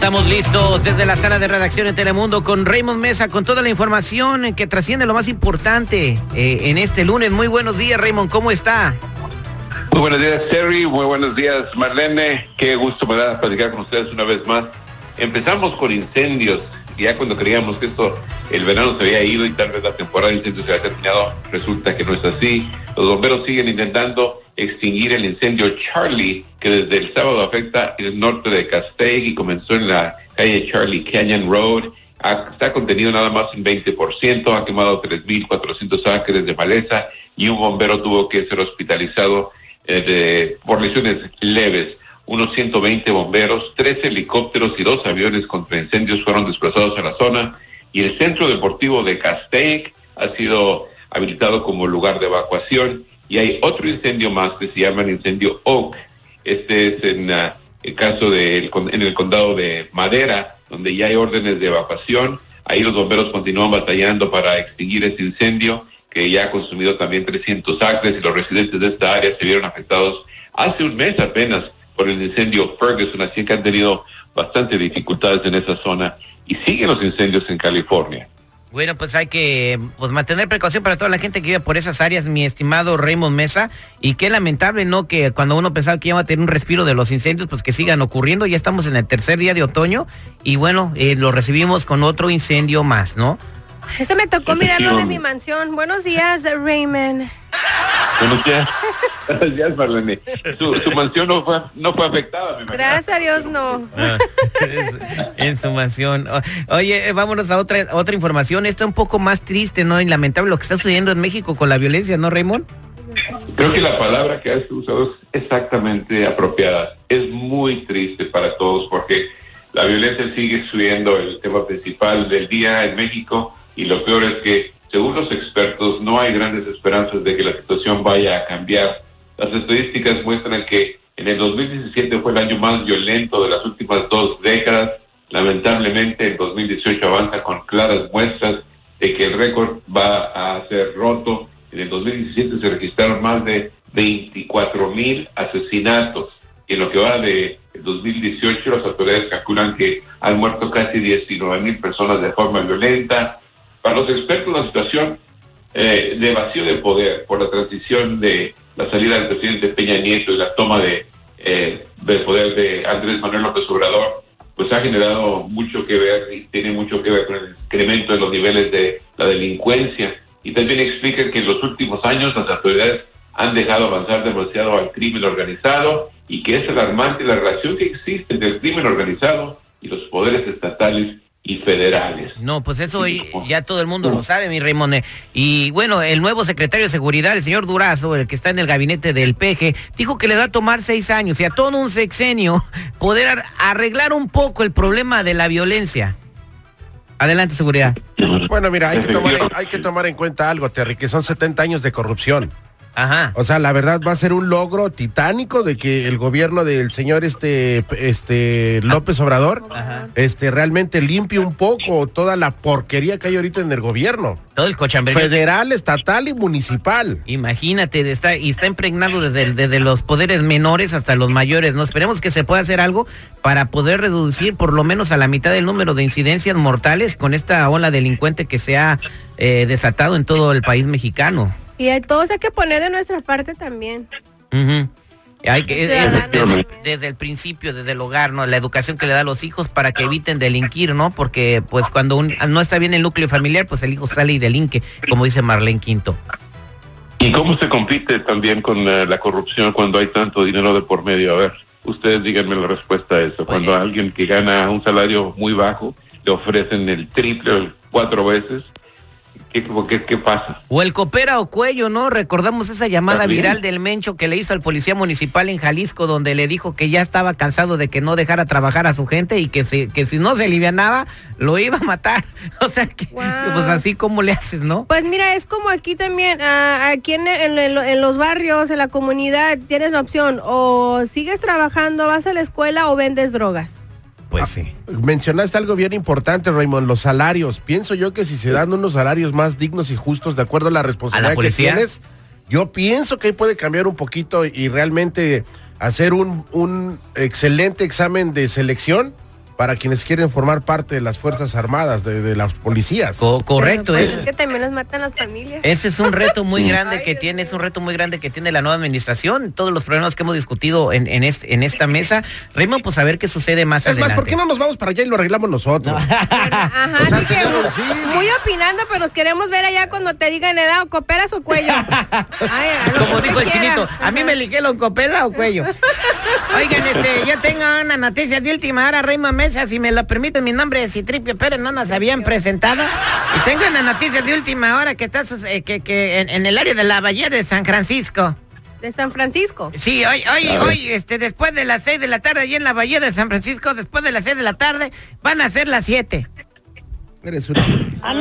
Estamos listos desde la sala de redacción en Telemundo con Raymond Mesa, con toda la información que trasciende lo más importante eh, en este lunes. Muy buenos días, Raymond, ¿cómo está? Muy buenos días, Terry. Muy buenos días, Marlene. Qué gusto me da platicar con ustedes una vez más. Empezamos con incendios. Ya cuando creíamos que esto, el verano se había ido y tal vez la temporada de incendios se había terminado, resulta que no es así. Los bomberos siguen intentando extinguir el incendio Charlie, que desde el sábado afecta el norte de Castaic y comenzó en la calle Charlie Canyon Road. está contenido nada más un 20%, ha quemado 3.400 acres de maleza y un bombero tuvo que ser hospitalizado eh, por lesiones leves. Unos 120 bomberos, tres helicópteros y dos aviones contra incendios fueron desplazados a la zona y el centro deportivo de Castaic ha sido habilitado como lugar de evacuación y hay otro incendio más que se llama el incendio Oak. Este es en ah, el caso de en el condado de Madera, donde ya hay órdenes de evacuación. Ahí los bomberos continúan batallando para extinguir ese incendio que ya ha consumido también 300 acres y los residentes de esta área se vieron afectados hace un mes apenas por el incendio Ferguson, así que han tenido bastante dificultades en esa zona y siguen los incendios en California. Bueno, pues hay que pues, mantener precaución para toda la gente que vive por esas áreas, mi estimado Raymond Mesa. Y qué lamentable, ¿no? Que cuando uno pensaba que iba a tener un respiro de los incendios, pues que sigan ocurriendo. Ya estamos en el tercer día de otoño y bueno, eh, lo recibimos con otro incendio más, ¿no? Eso me tocó mirarlo de mi mansión. Buenos días, Raymond. Buenos días. Buenos días, Marlene. Su, mansión no fue, no fue afectada, me Gracias a Dios, no. Ah, en su mansión. Oye, eh, vámonos a otra, otra información. Está un poco más triste, ¿no? Y lamentable lo que está sucediendo en México con la violencia, ¿no, Raymond? Creo que la palabra que has usado es exactamente apropiada. Es muy triste para todos porque la violencia sigue subiendo el tema principal del día en México y lo peor es que, según los expertos, no hay grandes esperanzas de que la situación vaya a cambiar. Las estadísticas muestran que en el 2017 fue el año más violento de las últimas dos décadas. Lamentablemente, el 2018 avanza con claras muestras de que el récord va a ser roto. En el 2017 se registraron más de 24 mil asesinatos. Y en lo que va de 2018, las autoridades calculan que han muerto casi 19 mil personas de forma violenta. Para los expertos, la situación eh, de vacío de poder por la transición de la salida del presidente Peña Nieto y la toma de eh, del poder de Andrés Manuel López Obrador, pues ha generado mucho que ver y tiene mucho que ver con el incremento de los niveles de la delincuencia. Y también explica que en los últimos años las autoridades han dejado avanzar demasiado al crimen organizado y que es alarmante la relación que existe entre el crimen organizado y los poderes estatales y federales. No, pues eso ya todo el mundo lo sabe, mi Raymond. Y bueno, el nuevo secretario de Seguridad, el señor Durazo, el que está en el gabinete del PG, dijo que le va a tomar seis años y a todo un sexenio poder arreglar un poco el problema de la violencia. Adelante, seguridad. Bueno, mira, hay que tomar, hay que tomar en cuenta algo, Terry, que son 70 años de corrupción. Ajá. O sea, la verdad va a ser un logro titánico de que el gobierno del señor este, este López Obrador, este realmente limpie un poco toda la porquería que hay ahorita en el gobierno. Todo el cochambre. Federal, estatal y municipal. Imagínate, está, y está impregnado desde, desde los poderes menores hasta los mayores. No esperemos que se pueda hacer algo para poder reducir por lo menos a la mitad del número de incidencias mortales con esta ola delincuente que se ha eh, desatado en todo el país mexicano. Y hay todos hay que poner de nuestra parte también. Hay que, desde, el principio, desde el hogar, ¿no? La educación que le da a los hijos para que eviten delinquir, ¿no? Porque pues cuando no está bien el núcleo familiar, pues el hijo sale y delinque, como dice Marlene Quinto. ¿Y cómo se compite también con eh, la corrupción cuando hay tanto dinero de por medio? A ver, ustedes díganme la respuesta a eso. Cuando alguien que gana un salario muy bajo le ofrecen el triple o cuatro veces ¿Qué, qué, qué pasa? O el Copera o Cuello, ¿no? Recordamos esa llamada También. viral del Mencho que le hizo al policía municipal en Jalisco, donde le dijo que ya estaba cansado de que no dejara trabajar a su gente y que, se, que si no se alivianaba, lo iba a matar. O sea, que, pues así como le haces, ¿no? Pues mira, es como aquí también, ah, aquí en, en- en lo- en los barrios, en la comunidad, tienes la opción, o sigues trabajando, vas a la escuela o vendes drogas. Pues sí. Mencionaste algo bien importante, Raymond, los salarios. Pienso yo que si se dan unos salarios más dignos y justos de acuerdo a la responsabilidad que tienes, yo pienso que ahí puede cambiar un poquito y realmente hacer un, un excelente examen de selección para quienes quieren formar parte de las Fuerzas Armadas, de, de las policías. Co- correcto, Pero, pues, es, es que también las matan las familias. Ese es un reto muy grande Ay, que Dios tiene, es un reto muy grande que tiene la nueva administración, todos los problemas que hemos discutido en, en, en esta mesa. Raymond, pues a ver qué sucede más Es adelante. más, ¿por qué no nos vamos para allá y lo arreglamos nosotros? Ajá, O sea, así que sí. muy opinando, pero nos queremos ver allá cuando te digan edad, o cooperas o cuello. Ay, lo Como dijo el quiera. chinito, a mí me liqué copela o cuello. Oigan, este, yo tengo una noticia de última hora, Raymond Mesa, si me lo permiten, mi nombre es Citripio Pérez, no nos habían presentado. Y tengo una noticia de última hora que está eh, que, que en, en el área de la Bahía de San Francisco. De San Francisco. Sí, hoy, hoy, hoy, este, después de las seis de la tarde, allí en la Bahía de San Francisco, después de las seis de la tarde, van a ser las siete. Eres un- Ay,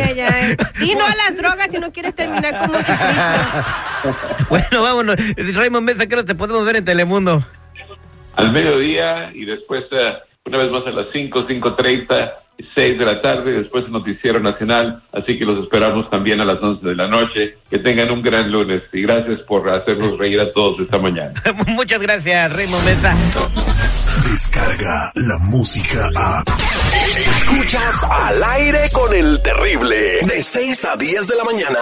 ay, ay. Y no a las drogas si no quieres terminar como ciclista. Bueno, vámonos. Raymond Mesa, que te podemos ver en Telemundo. Al mediodía y después eh, una vez más a las 5, 5.30, 6 de la tarde, después el Noticiero Nacional, así que los esperamos también a las 11 de la noche. Que tengan un gran lunes y gracias por hacernos reír a todos esta mañana. Muchas gracias, Raymond Mesa. Descarga la música a. Escuchas al aire con el terrible. De 6 a 10 de la mañana.